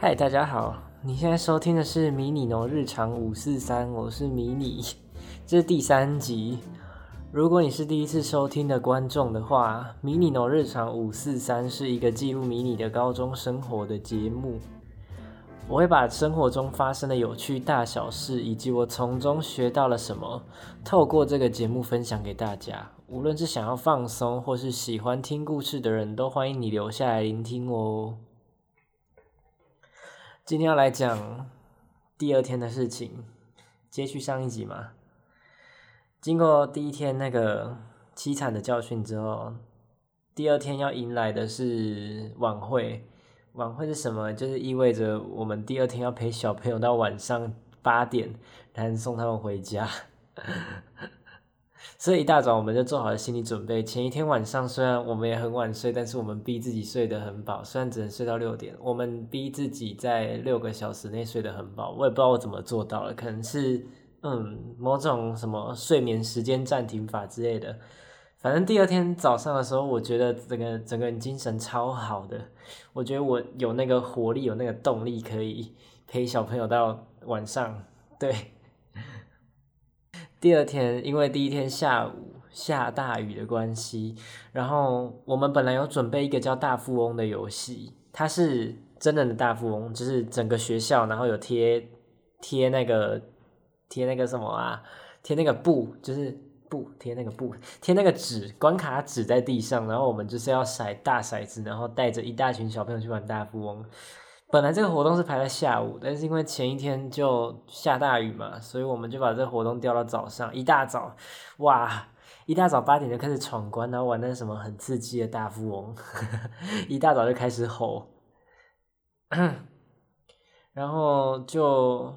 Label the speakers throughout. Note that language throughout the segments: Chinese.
Speaker 1: 嗨，大家好！你现在收听的是迷你农日常五四三，我是迷你，这是第三集。如果你是第一次收听的观众的话，迷你农日常五四三是一个记录迷你的高中生活的节目。我会把生活中发生的有趣大小事，以及我从中学到了什么，透过这个节目分享给大家。无论是想要放松，或是喜欢听故事的人，都欢迎你留下来聆听哦。今天要来讲第二天的事情，接续上一集嘛。经过第一天那个凄惨的教训之后，第二天要迎来的是晚会。晚会是什么？就是意味着我们第二天要陪小朋友到晚上八点，然后送他们回家。所以一大早我们就做好了心理准备。前一天晚上虽然我们也很晚睡，但是我们逼自己睡得很饱。虽然只能睡到六点，我们逼自己在六个小时内睡得很饱。我也不知道我怎么做到了，可能是嗯某种什么睡眠时间暂停法之类的。反正第二天早上的时候，我觉得整个整个人精神超好的。我觉得我有那个活力，有那个动力，可以陪小朋友到晚上。对。第二天，因为第一天下午下大雨的关系，然后我们本来有准备一个叫大富翁的游戏，它是真人的大富翁，就是整个学校，然后有贴贴那个贴那个什么啊，贴那个布，就是布贴那个布贴那个纸关卡纸在地上，然后我们就是要甩大骰子，然后带着一大群小朋友去玩大富翁。本来这个活动是排在下午，但是因为前一天就下大雨嘛，所以我们就把这个活动调到早上。一大早，哇，一大早八点就开始闯关，然后玩那什么很刺激的大富翁，一大早就开始吼，然后就。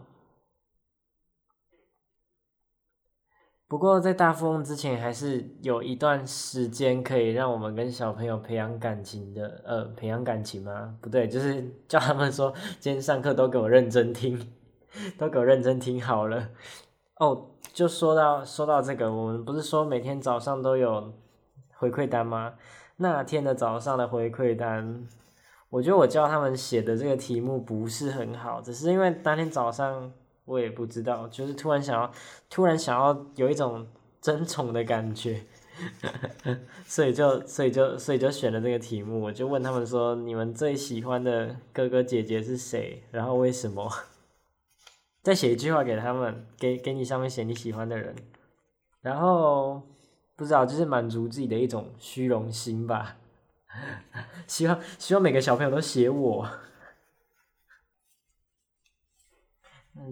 Speaker 1: 不过在大富翁之前，还是有一段时间可以让我们跟小朋友培养感情的。呃，培养感情吗？不对，就是 叫他们说，今天上课都给我认真听，都给我认真听好了。哦，就说到说到这个，我们不是说每天早上都有回馈单吗？那天的早上的回馈单，我觉得我教他们写的这个题目不是很好，只是因为当天早上。我也不知道，就是突然想要，突然想要有一种争宠的感觉，所以就，所以就，所以就选了这个题目。我就问他们说：“你们最喜欢的哥哥姐姐是谁？然后为什么？” 再写一句话给他们，给给你上面写你喜欢的人，然后不知道就是满足自己的一种虚荣心吧。希望希望每个小朋友都写我。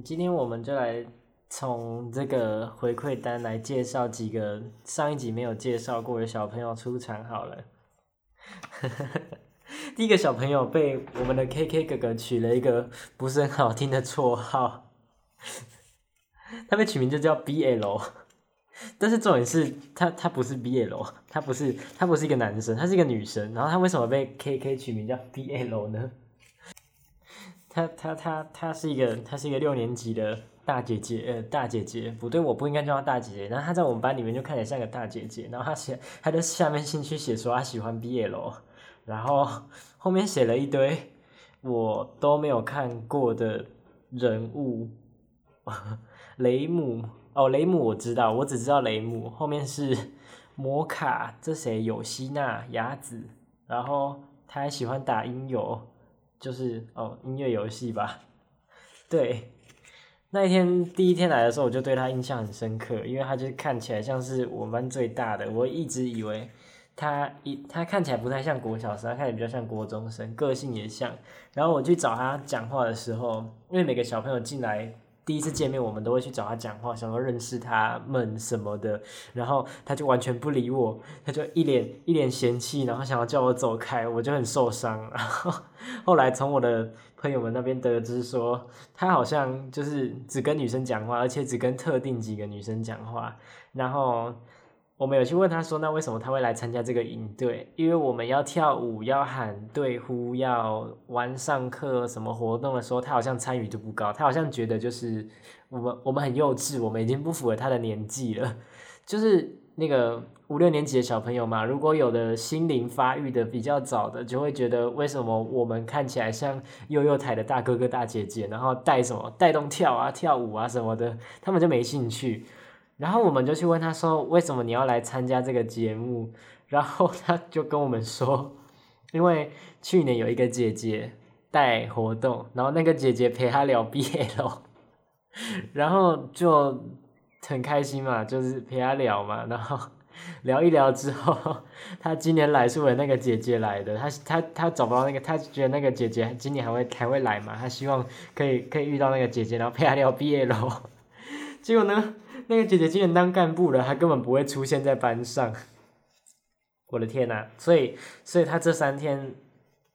Speaker 1: 今天我们就来从这个回馈单来介绍几个上一集没有介绍过的小朋友出场好了。第一个小朋友被我们的 K K 哥哥取了一个不是很好听的绰号，他被取名就叫 B L，但是重点是他他不是 B L，他不是他不是一个男生，他是一个女生，然后他为什么被 K K 取名叫 B L 呢？她她她她是一个她是一个六年级的大姐姐，呃，大姐姐不对，我不应该叫她大姐姐。然后她在我们班里面就看起来像个大姐姐。然后她写，她在下面兴趣写说她喜欢 BL，然后后面写了一堆我都没有看过的人物，雷姆哦，雷姆我知道，我只知道雷姆。后面是摩卡，这谁？有希娜、雅子，然后他还喜欢打音游。就是哦，音乐游戏吧，对，那一天第一天来的时候，我就对他印象很深刻，因为他就看起来像是我们班最大的，我一直以为他一他看起来不太像国小生，他看起来比较像国中生，个性也像。然后我去找他讲话的时候，因为每个小朋友进来。第一次见面，我们都会去找他讲话，想要认识他们什么的。然后他就完全不理我，他就一脸一脸嫌弃，然后想要叫我走开，我就很受伤。然后后来从我的朋友们那边得知说，他好像就是只跟女生讲话，而且只跟特定几个女生讲话。然后。我们有去问他说，那为什么他会来参加这个营队？因为我们要跳舞，要喊队呼，要玩上课什么活动的时候，他好像参与度不高。他好像觉得就是我们我们很幼稚，我们已经不符合他的年纪了。就是那个五六年级的小朋友嘛，如果有的心灵发育的比较早的，就会觉得为什么我们看起来像幼幼台的大哥哥大姐姐，然后带什么带动跳啊跳舞啊什么的，他们就没兴趣。然后我们就去问他说，为什么你要来参加这个节目？然后他就跟我们说，因为去年有一个姐姐带活动，然后那个姐姐陪他聊 BL，然后就很开心嘛，就是陪他聊嘛，然后 聊一聊之后，他今年来是为了那个姐姐来的，他他他找不到那个，他觉得那个姐姐今年还会还会来嘛，他希望可以可以遇到那个姐姐，然后陪他聊 BL，结果呢？那个姐姐既然当干部了，她根本不会出现在班上。我的天呐！所以，所以她这三天，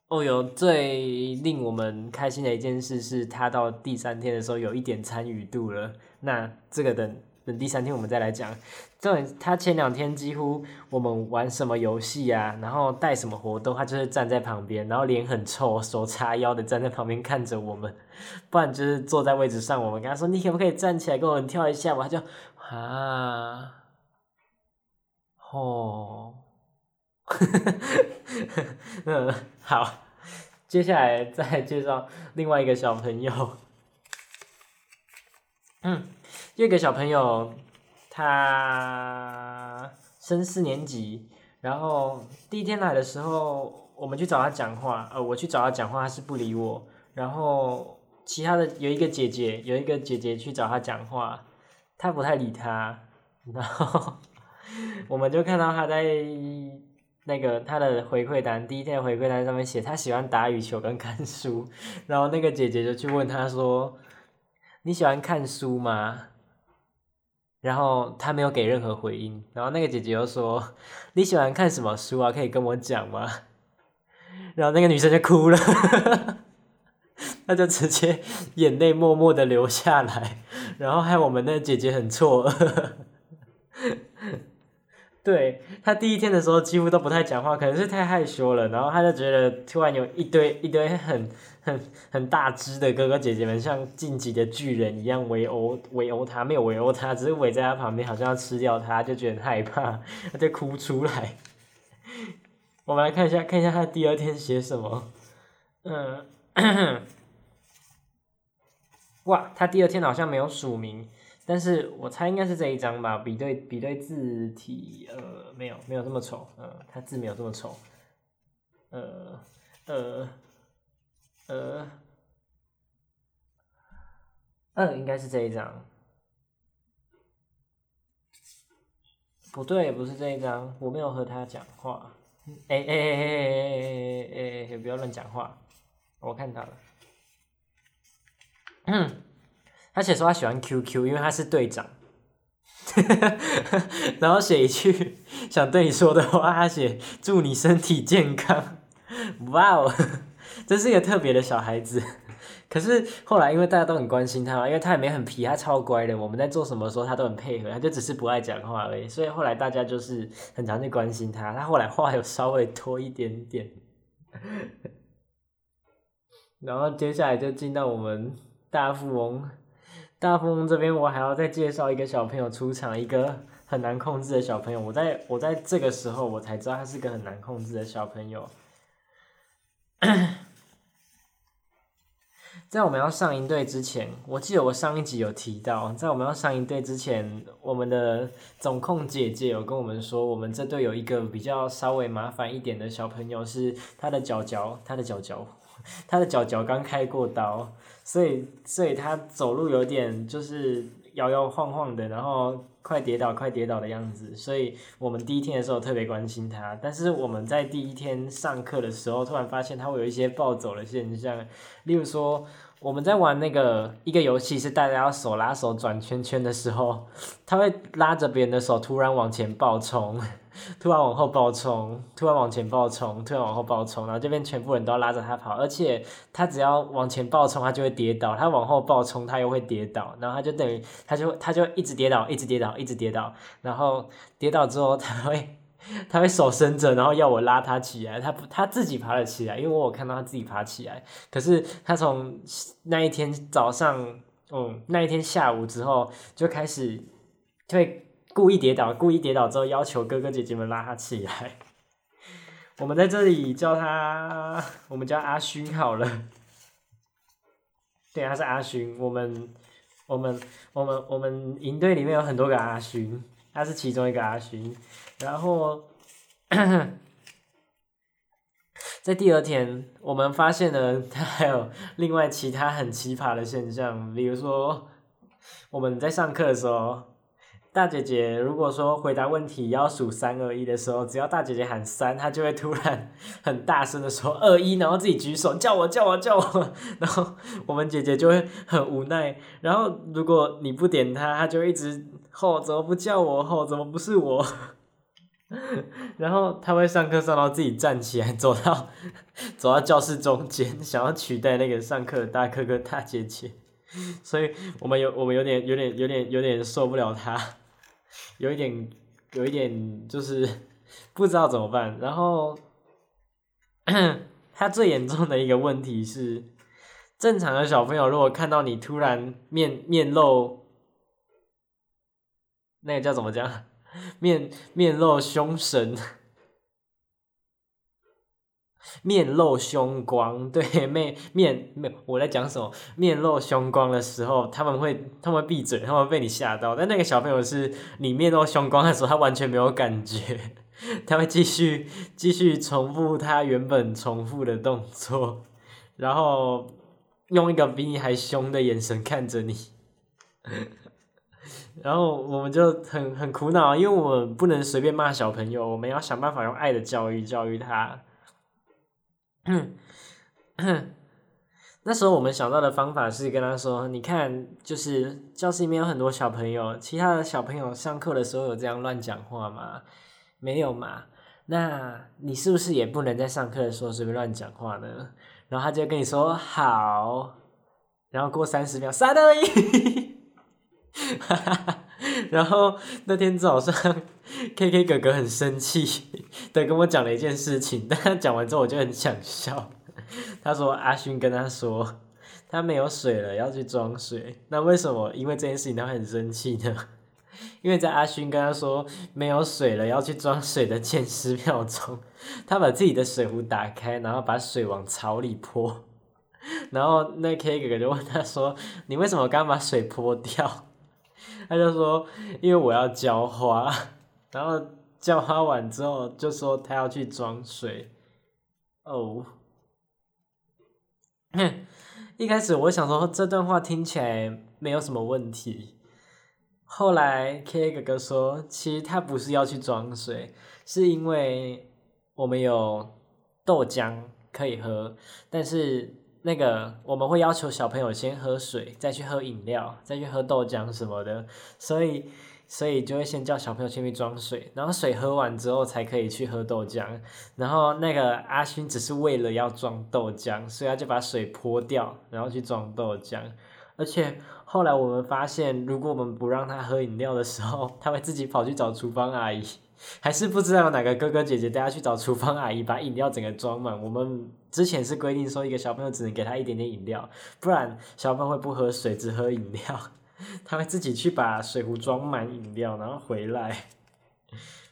Speaker 1: 哦哟，最令我们开心的一件事是，她到第三天的时候有一点参与度了。那这个等。等第三天我们再来讲。这他前两天几乎我们玩什么游戏啊，然后带什么活动，他就是站在旁边，然后脸很臭，手叉腰的站在旁边看着我们，不然就是坐在位置上。我们跟他说：“你可不可以站起来跟我们跳一下？”他就啊，哦，嗯，好，接下来再介绍另外一个小朋友，嗯。这个小朋友，他升四年级，然后第一天来的时候，我们去找他讲话，呃，我去找他讲话，他是不理我。然后其他的有一个姐姐，有一个姐姐去找他讲话，他不太理他。然后我们就看到他在那个他的回馈单，第一天的回馈单上面写他喜欢打羽球跟看书。然后那个姐姐就去问他说：“你喜欢看书吗？”然后他没有给任何回应，然后那个姐姐又说：“ 你喜欢看什么书啊？可以跟我讲吗？” 然后那个女生就哭了，她就直接眼泪默默的流下来，然后害我们那姐姐很错愕。对他第一天的时候几乎都不太讲话，可能是太害羞了，然后他就觉得突然有一堆一堆很很 很大只的哥哥姐姐们像晋级的巨人一样围殴围殴他，没有围殴他，只是围在他旁边，好像要吃掉他，就觉得害怕，他就哭出来。我们来看一下，看一下他第二天写什么。嗯，哇，他第二天好像没有署名。但是我猜应该是这一张吧，比对比对字体，呃，没有没有这么丑，嗯，他字没有这么丑，呃呃呃，嗯，应该是这一张，不对，不是这一张，我没有和他讲话，哎哎哎哎哎哎哎，不要乱讲话，我看到了，他写说他喜欢 QQ，因为他是队长。然后写一句想对你说的话，他写祝你身体健康。哇哦，真是一个特别的小孩子。可是后来因为大家都很关心他嘛，因为他也没很皮，他超乖的。我们在做什么时候他都很配合，他就只是不爱讲话而已。所以后来大家就是很常去关心他。他后来话有稍微多一点点。然后接下来就进到我们大富翁。大富翁这边，我还要再介绍一个小朋友出场，一个很难控制的小朋友。我在我在这个时候，我才知道他是个很难控制的小朋友。在我们要上营队之前，我记得我上一集有提到，在我们要上营队之前，我们的总控姐姐有跟我们说，我们这队有一个比较稍微麻烦一点的小朋友，是他的脚脚，他的脚脚，他的脚脚刚开过刀。所以，所以他走路有点就是摇摇晃晃的，然后快跌倒、快跌倒的样子。所以我们第一天的时候特别关心他，但是我们在第一天上课的时候，突然发现他会有一些暴走的现象，例如说。我们在玩那个一个游戏，是大家要手拉手转圈圈的时候，他会拉着别人的手，突然往前暴冲，突然往后暴冲，突然往前暴冲，突然往后暴冲，然后这边全部人都要拉着他跑，而且他只要往前暴冲，他就会跌倒；他往后暴冲，他又会跌倒，然后他就等于他就他就一直跌倒，一直跌倒，一直跌倒，然后跌倒之后他会。他会手伸着，然后要我拉他起来，他不他自己爬了起来，因为我看到他自己爬起来。可是他从那一天早上，嗯，那一天下午之后就开始，就会故意跌倒，故意跌倒之后要求哥哥姐姐们拉他起来。我们在这里叫他，我们叫阿勋好了。对，他是阿勋。我们，我们，我们，我们营队里面有很多个阿勋，他是其中一个阿勋。然后，在第二天，我们发现了他还有另外其他很奇葩的现象，比如说我们在上课的时候。大姐姐如果说回答问题要数三二一的时候，只要大姐姐喊三，她就会突然很大声的说二一，然后自己举手叫我叫我叫我，然后我们姐姐就会很无奈。然后如果你不点她，她就一直吼怎么不叫我吼怎么不是我？然后她会上课上到自己站起来走到走到教室中间，想要取代那个上课的大哥哥大姐姐，所以我们有我们有点有点有点有点受不了她。有一点，有一点就是 不知道怎么办。然后，他最严重的一个问题是，正常的小朋友如果看到你突然面面露，那个叫怎么讲？面面露凶神。面露凶光，对面面面，我在讲什么？面露凶光的时候，他们会他们闭嘴，他们被你吓到。但那个小朋友是你面露凶光的时候，他完全没有感觉，他会继续继续重复他原本重复的动作，然后用一个比你还凶的眼神看着你，然后我们就很很苦恼，因为我们不能随便骂小朋友，我们要想办法用爱的教育教育他。那时候我们想到的方法是跟他说：“你看，就是教室里面有很多小朋友，其他的小朋友上课的时候有这样乱讲话吗？没有嘛？那你是不是也不能在上课的时候随便乱讲话呢？”然后他就跟你说：“好。”然后过三十秒，三二一，然后那天早上，K K 哥哥很生气对跟我讲了一件事情，但他讲完之后我就很想笑。他说阿勋跟他说他没有水了，要去装水。那为什么？因为这件事情他很生气呢？因为在阿勋跟他说没有水了要去装水的前十秒钟，他把自己的水壶打开，然后把水往槽里泼。然后那 K 哥哥就问他说：“你为什么刚把水泼掉？” 他就说：“因为我要浇花。”然后叫花完之后就说他要去装水。哦，一开始我想说这段话听起来没有什么问题。后来 K 哥哥说，其实他不是要去装水，是因为我们有豆浆可以喝，但是。那个我们会要求小朋友先喝水，再去喝饮料，再去喝豆浆什么的，所以所以就会先叫小朋友先去装水，然后水喝完之后才可以去喝豆浆。然后那个阿勋只是为了要装豆浆，所以他就把水泼掉，然后去装豆浆。而且后来我们发现，如果我们不让他喝饮料的时候，他会自己跑去找厨房阿姨。还是不知道有哪个哥哥姐姐带他去找厨房阿姨，把饮料整个装满。我们之前是规定说，一个小朋友只能给他一点点饮料，不然小朋友会不喝水，只喝饮料。他会自己去把水壶装满饮料，然后回来。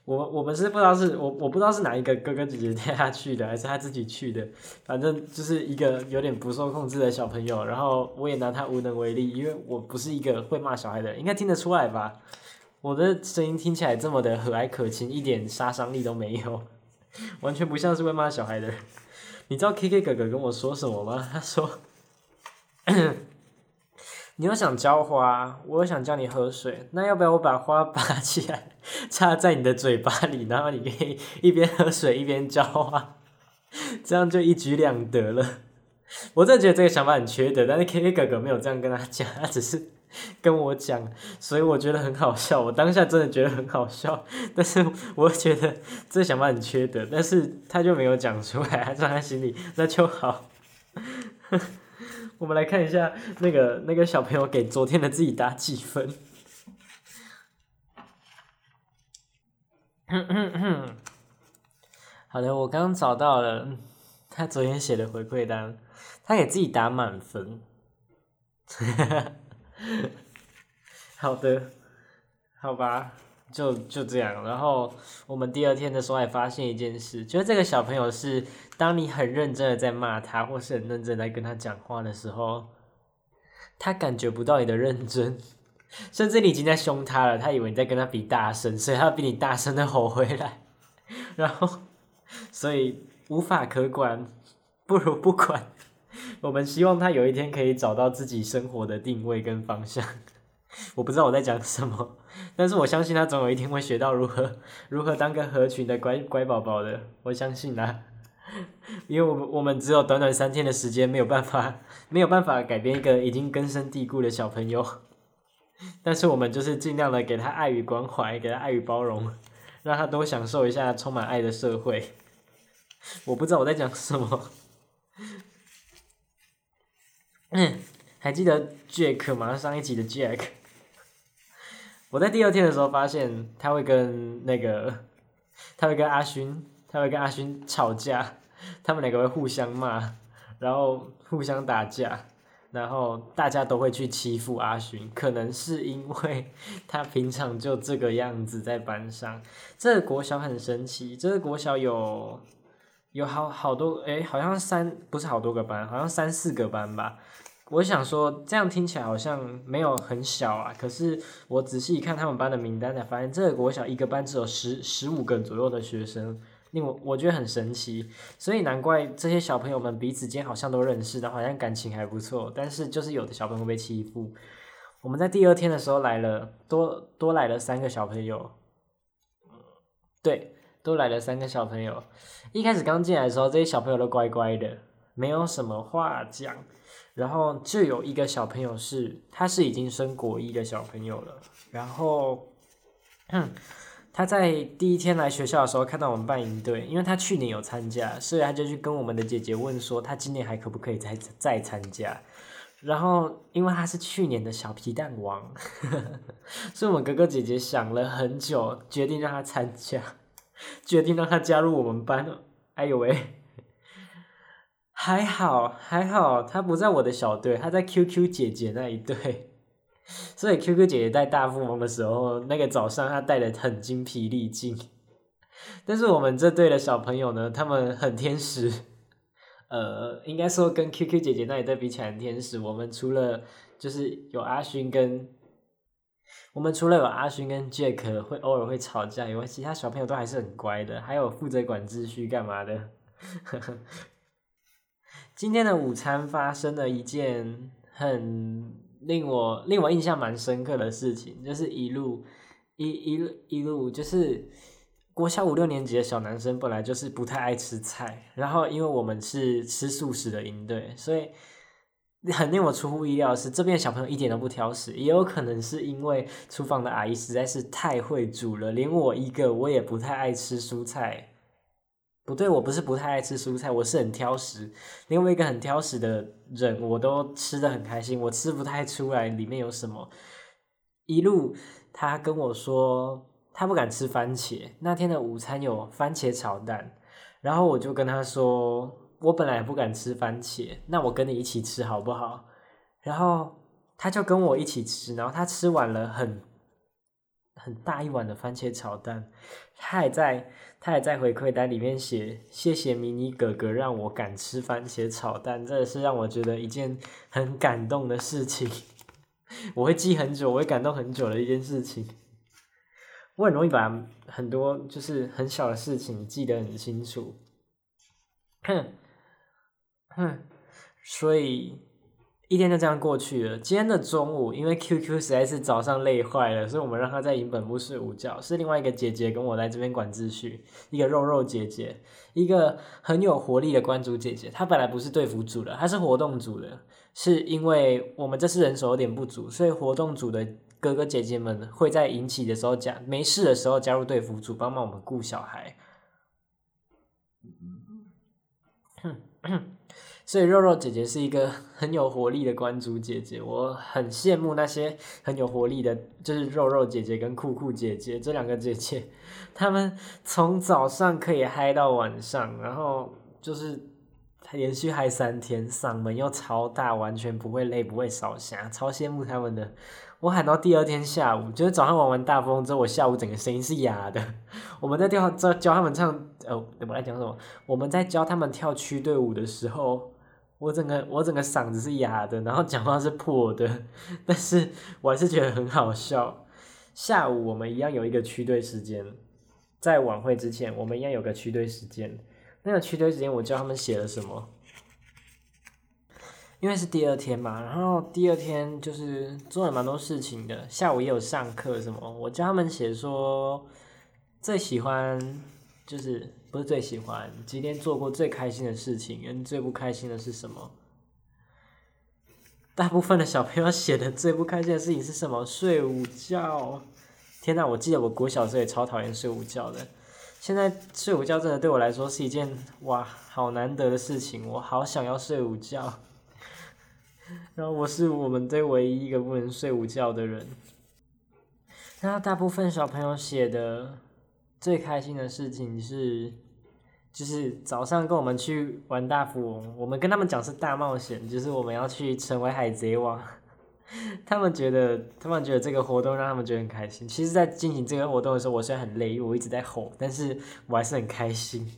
Speaker 1: 我我们是不知道是我我不知道是哪一个哥哥姐姐带他去的，还是他自己去的。反正就是一个有点不受控制的小朋友，然后我也拿他无能为力，因为我不是一个会骂小孩的，应该听得出来吧。我的声音听起来这么的和蔼可亲，一点杀伤力都没有，完全不像是会骂小孩的。你知道 K K 哥哥跟我说什么吗？他说：“你又想浇花，我又想叫你喝水，那要不要我把花拔起来插在你的嘴巴里，然后你可以一边喝水一边浇花，这样就一举两得了。”我真的觉得这个想法很缺德，但是 K K 哥哥没有这样跟他讲，他只是。跟我讲，所以我觉得很好笑。我当下真的觉得很好笑，但是我觉得这想法很缺德。但是他就没有讲出来，他装在心里，那就好。我们来看一下那个那个小朋友给昨天的自己打几分。好的，我刚找到了他昨天写的回馈单，他给自己打满分。好的，好吧，就就这样。然后我们第二天的时候还发现一件事，就是这个小朋友是，当你很认真的在骂他，或是很认真在跟他讲话的时候，他感觉不到你的认真，甚至你已经在凶他了，他以为你在跟他比大声，所以他比你大声的吼回来，然后所以无法可管，不如不管。我们希望他有一天可以找到自己生活的定位跟方向。我不知道我在讲什么，但是我相信他总有一天会学到如何如何当个合群的乖乖宝宝的。我相信啊，因为我们我们只有短短三天的时间，没有办法没有办法改变一个已经根深蒂固的小朋友。但是我们就是尽量的给他爱与关怀，给他爱与包容，让他多享受一下充满爱的社会。我不知道我在讲什么。嗯，还记得 Jack 吗？上一集的 Jack，我在第二天的时候发现他会跟那个，他会跟阿勋，他会跟阿勋吵架，他们两个会互相骂，然后互相打架，然后大家都会去欺负阿勋，可能是因为 他平常就这个样子在班上。这个国小很神奇，这个国小有有好好多，诶，好像三不是好多个班，好像三四个班吧。我想说，这样听起来好像没有很小啊。可是我仔细一看他们班的名单，才发现这个国小一个班只有十十五个左右的学生，令我我觉得很神奇。所以难怪这些小朋友们彼此间好像都认识的，好像感情还不错。但是就是有的小朋友被欺负。我们在第二天的时候来了，多多来了三个小朋友。对，多来了三个小朋友。一开始刚进来的时候，这些小朋友都乖乖的，没有什么话讲。然后就有一个小朋友是，他是已经升国一的小朋友了。然后，他在第一天来学校的时候看到我们办营队，因为他去年有参加，所以他就去跟我们的姐姐问说，他今年还可不可以再再参加。然后，因为他是去年的小皮蛋王，所以我们哥哥姐姐想了很久，决定让他参加，决定让他加入我们班。哎呦喂！还好还好，他不在我的小队，他在 QQ 姐姐那一队。所以 QQ 姐姐带大富翁的时候，那个早上他带的很精疲力尽。但是我们这队的小朋友呢，他们很天使。呃，应该说跟 QQ 姐姐那一对比起来天使。我们除了就是有阿勋跟，我们除了有阿勋跟 Jack 会偶尔会吵架以外，其他小朋友都还是很乖的，还有负责管秩序干嘛的。今天的午餐发生了一件很令我令我印象蛮深刻的事情，就是一路一一路一路就是国小五六年级的小男生本来就是不太爱吃菜，然后因为我们是吃素食的营队，所以很令我出乎意料的是，这边小朋友一点都不挑食，也有可能是因为厨房的阿姨实在是太会煮了，连我一个我也不太爱吃蔬菜。不对，我不是不太爱吃蔬菜，我是很挑食。另外一个很挑食的人，我都吃的很开心，我吃不太出来里面有什么。一路他跟我说他不敢吃番茄，那天的午餐有番茄炒蛋，然后我就跟他说我本来不敢吃番茄，那我跟你一起吃好不好？然后他就跟我一起吃，然后他吃完了很很大一碗的番茄炒蛋，他还在。他还在回馈单里面写：“谢谢迷你哥哥让我敢吃番茄炒蛋，真的是让我觉得一件很感动的事情。我会记很久，我会感动很久的一件事情。我很容易把很多就是很小的事情记得很清楚。哼，哼，所以。”一天就这样过去了。今天的中午，因为 QQ 实在是早上累坏了，所以我们让他在营本部睡午觉。是另外一个姐姐跟我来这边管秩序，一个肉肉姐姐，一个很有活力的关主姐姐。她本来不是队服组的，她是活动组的。是因为我们这次人手有点不足，所以活动组的哥哥姐姐们会在引起的时候加没事的时候加入队服组，帮忙我们顾小孩。所以肉肉姐姐是一个 很有活力的关主姐姐，我很羡慕那些很有活力的，就是肉肉姐姐跟酷酷姐姐这两个姐姐，她们从早上可以嗨到晚上，然后就是连续嗨三天，嗓门又超大，完全不会累，不会烧瞎，超羡慕他们的。我喊到第二天下午，就是早上玩完大风之后，我下午整个声音是哑的。我们在跳教教他们唱，呃，我来讲什么？我们在教他们跳区队舞的时候，我整个我整个嗓子是哑的，然后讲话是破的，但是我还是觉得很好笑。下午我们一样有一个区队时间，在晚会之前，我们一样有个区队时间。那个区队时间，我教他们写了什么？因为是第二天嘛，然后第二天就是做了蛮多事情的，下午也有上课什么。我教他们写说最喜欢就是不是最喜欢，今天做过最开心的事情跟最不开心的是什么？大部分的小朋友写的最不开心的事情是什么？睡午觉。天呐，我记得我国小时候也超讨厌睡午觉的，现在睡午觉真的对我来说是一件哇好难得的事情，我好想要睡午觉。然后我是我们队唯一一个不能睡午觉的人。然后大部分小朋友写的最开心的事情是，就是早上跟我们去玩大富翁，我们跟他们讲是大冒险，就是我们要去成为海贼王。他们觉得，他们觉得这个活动让他们觉得很开心。其实，在进行这个活动的时候，我虽然很累，我一直在吼，但是我还是很开心，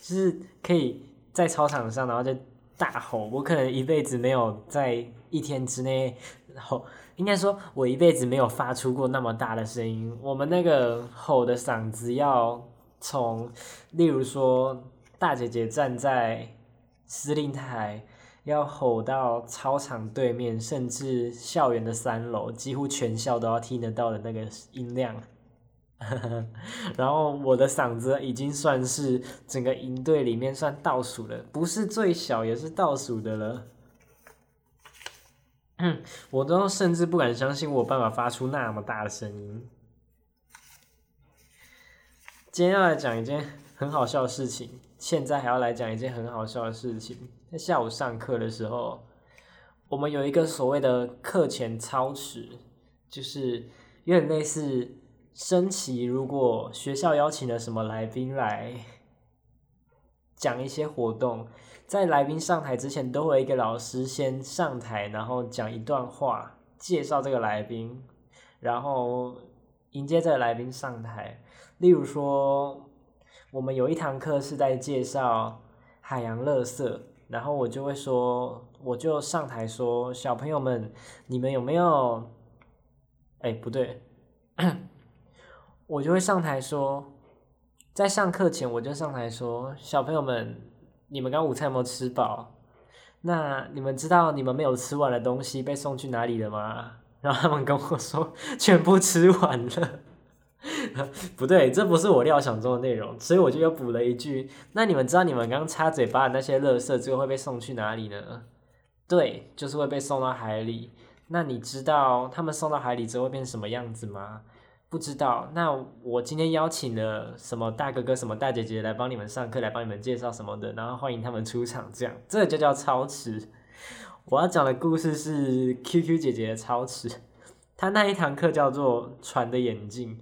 Speaker 1: 就是可以在操场上，然后就。大吼！我可能一辈子没有在一天之内吼，应该说，我一辈子没有发出过那么大的声音。我们那个吼的嗓子要从，例如说，大姐姐站在司令台，要吼到操场对面，甚至校园的三楼，几乎全校都要听得到的那个音量。然后我的嗓子已经算是整个营队里面算倒数的，不是最小也是倒数的了。我都甚至不敢相信我有办法发出那么大的声音。今天要来讲一件很好笑的事情，现在还要来讲一件很好笑的事情。在下午上课的时候，我们有一个所谓的课前操持，就是有点类似。升旗，如果学校邀请了什么来宾来讲一些活动，在来宾上台之前，都会一个老师先上台，然后讲一段话介绍这个来宾，然后迎接这个来宾上台。例如说，我们有一堂课是在介绍海洋垃圾，然后我就会说，我就上台说，小朋友们，你们有没有？哎，不对。我就会上台说，在上课前我就上台说：“小朋友们，你们刚午餐有没有吃饱？那你们知道你们没有吃完的东西被送去哪里了吗？”然后他们跟我说：“全部吃完了。”不对，这不是我料想中的内容，所以我就又补了一句：“那你们知道你们刚擦嘴巴的那些垃圾最后会被送去哪里呢？”对，就是会被送到海里。那你知道他们送到海里之后会变成什么样子吗？不知道，那我今天邀请了什么大哥哥、什么大姐姐来帮你们上课，来帮你们介绍什么的，然后欢迎他们出场，这样这就叫超时。我要讲的故事是 QQ 姐姐的超时，她那一堂课叫做船的眼镜。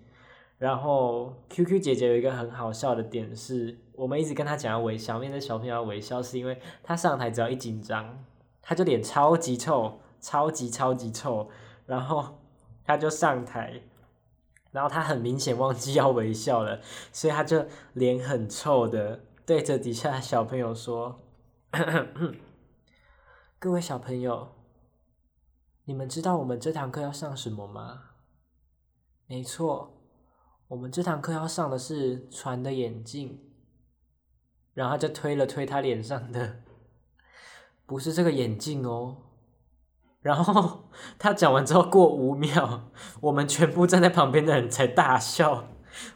Speaker 1: 然后 QQ 姐姐有一个很好笑的点是，我们一直跟她讲要微笑，面对小朋友要微笑，是因为她上台只要一紧张，她就脸超级臭，超级超级臭，然后她就上台。然后他很明显忘记要微笑了，所以他就脸很臭的对着底下的小朋友说：“ 各位小朋友，你们知道我们这堂课要上什么吗？没错，我们这堂课要上的是船的眼镜。”然后他就推了推他脸上的，不是这个眼镜哦。然后 他讲完之后，过五秒，我们全部站在旁边的人才大笑。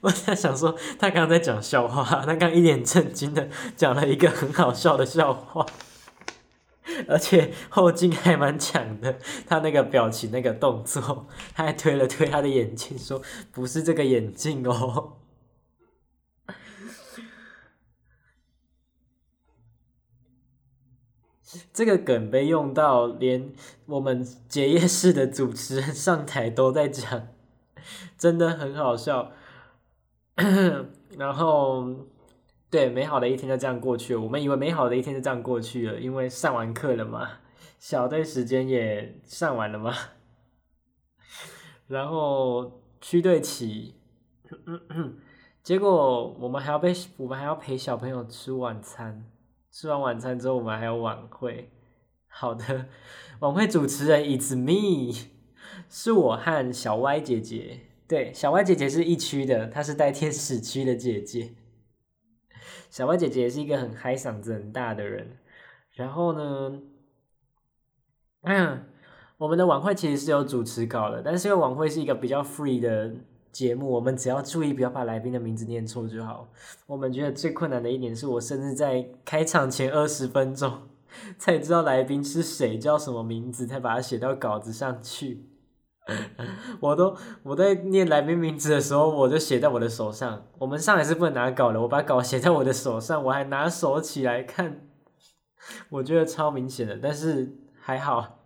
Speaker 1: 我在想说，他刚刚在讲笑话，他刚刚一脸震惊的讲了一个很好笑的笑话，而且后劲还蛮强的。他那个表情、那个动作，他还推了推他的眼镜，说：“不是这个眼镜哦。”这个梗被用到，连我们结业式的主持人上台都在讲，真的很好笑。然后，对，美好的一天就这样过去了。我们以为美好的一天就这样过去了，因为上完课了嘛，小队时间也上完了嘛，然后区队起，结果我们还要被我们还要陪小朋友吃晚餐，吃完晚餐之后我们还有晚会。好的，晚会主持人 It's me，是我和小歪姐姐。对，小歪姐姐是一区的，她是带天使区的姐姐。小歪姐姐是一个很嗨嗓子很大的人。然后呢，嗯，我们的晚会其实是有主持稿的，但是因为晚会是一个比较 free 的节目，我们只要注意不要把来宾的名字念错就好。我们觉得最困难的一点是我甚至在开场前二十分钟。才知道来宾是谁，叫什么名字，才把它写到稿子上去。我都我在念来宾名字的时候，我就写在我的手上。我们上来是不能拿稿的，我把稿写在我的手上，我还拿手起来看，我觉得超明显的，但是还好。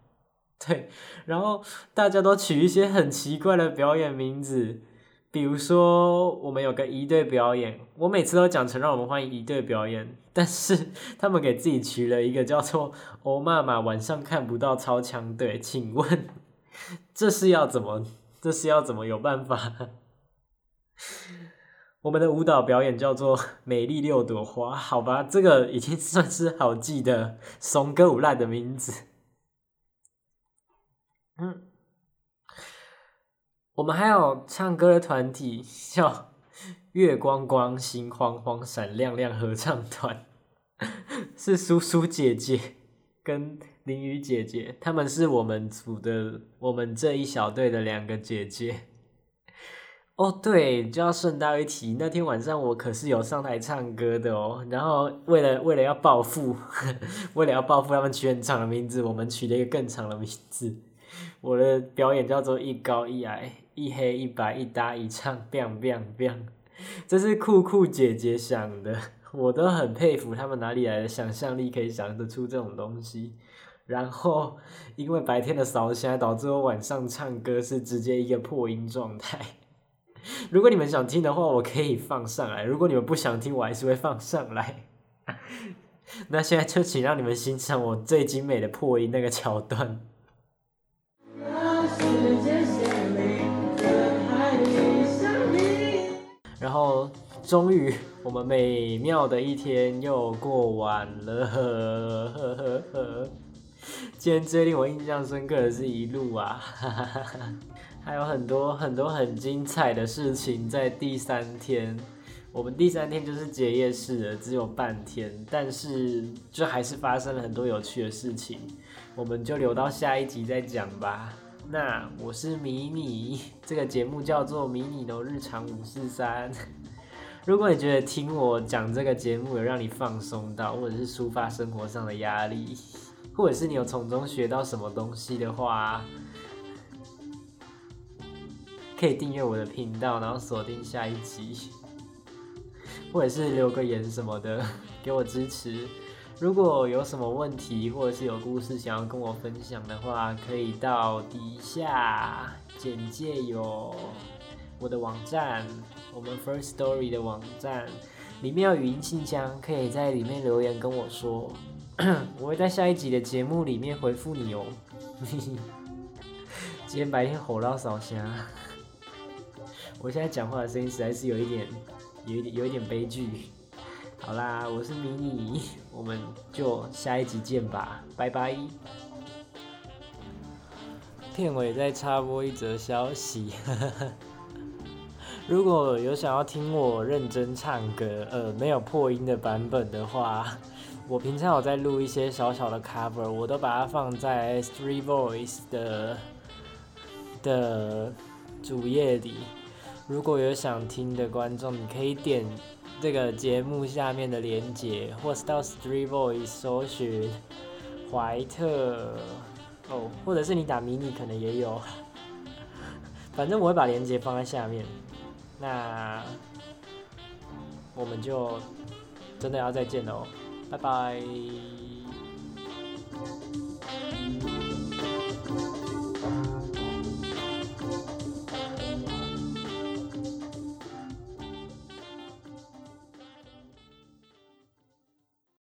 Speaker 1: 对，然后大家都取一些很奇怪的表演名字。比如说，我们有个一队表演，我每次都讲成让我们欢迎一队表演，但是他们给自己取了一个叫做 “欧妈妈晚上看不到超强队”，请问 这是要怎么？这是要怎么有办法？我们的舞蹈表演叫做“美丽六朵花”，好吧，这个已经算是好记的怂歌舞烂的名字。嗯。我们还有唱歌的团体，叫月光光、心慌慌、闪亮亮合唱团，是叔叔姐姐跟林雨姐姐，他们是我们组的，我们这一小队的两个姐姐。哦，对，就要顺道一提，那天晚上我可是有上台唱歌的哦。然后为了为了要报复，为了要报复他们取很长的名字，我们取了一个更长的名字。我的表演叫做一高一矮。一黑一白一搭一唱，biang biang biang，这是酷酷姐姐想的，我都很佩服他们哪里来的想象力，可以想得出这种东西。然后因为白天的扫弦，导致我晚上唱歌是直接一个破音状态。如果你们想听的话，我可以放上来；如果你们不想听，我还是会放上来。那现在就请让你们欣赏我最精美的破音那个桥段。后，终于，我们美妙的一天又过完了。今天最令我印象深刻的是一路啊，还有很多很多很精彩的事情在第三天。我们第三天就是结业式了，只有半天，但是就还是发生了很多有趣的事情。我们就留到下一集再讲吧。那我是迷你，这个节目叫做《迷你的日常五四三》。如果你觉得听我讲这个节目有让你放松到，或者是抒发生活上的压力，或者是你有从中学到什么东西的话，可以订阅我的频道，然后锁定下一集，或者是留个言什么的，给我支持。如果有什么问题，或者是有故事想要跟我分享的话，可以到底下简介有我的网站，我们 First Story 的网站，里面有语音信箱，可以在里面留言跟我说，我会在下一集的节目里面回复你哦。今天白天吼到扫虾，我现在讲话的声音实在是有一点，有一点，有一点悲剧。好啦，我是迷你，我们就下一集见吧，拜拜。片尾再插播一则消息，如果有想要听我认真唱歌，呃，没有破音的版本的话，我平常有在录一些小小的 cover，我都把它放在 Three Voice 的的主页里。如果有想听的观众，你可以点。这个节目下面的连接，或是到 Street Voice 搜寻怀特哦，或者是你打迷你可能也有，反正我会把连接放在下面。那我们就真的要再见喽，拜拜。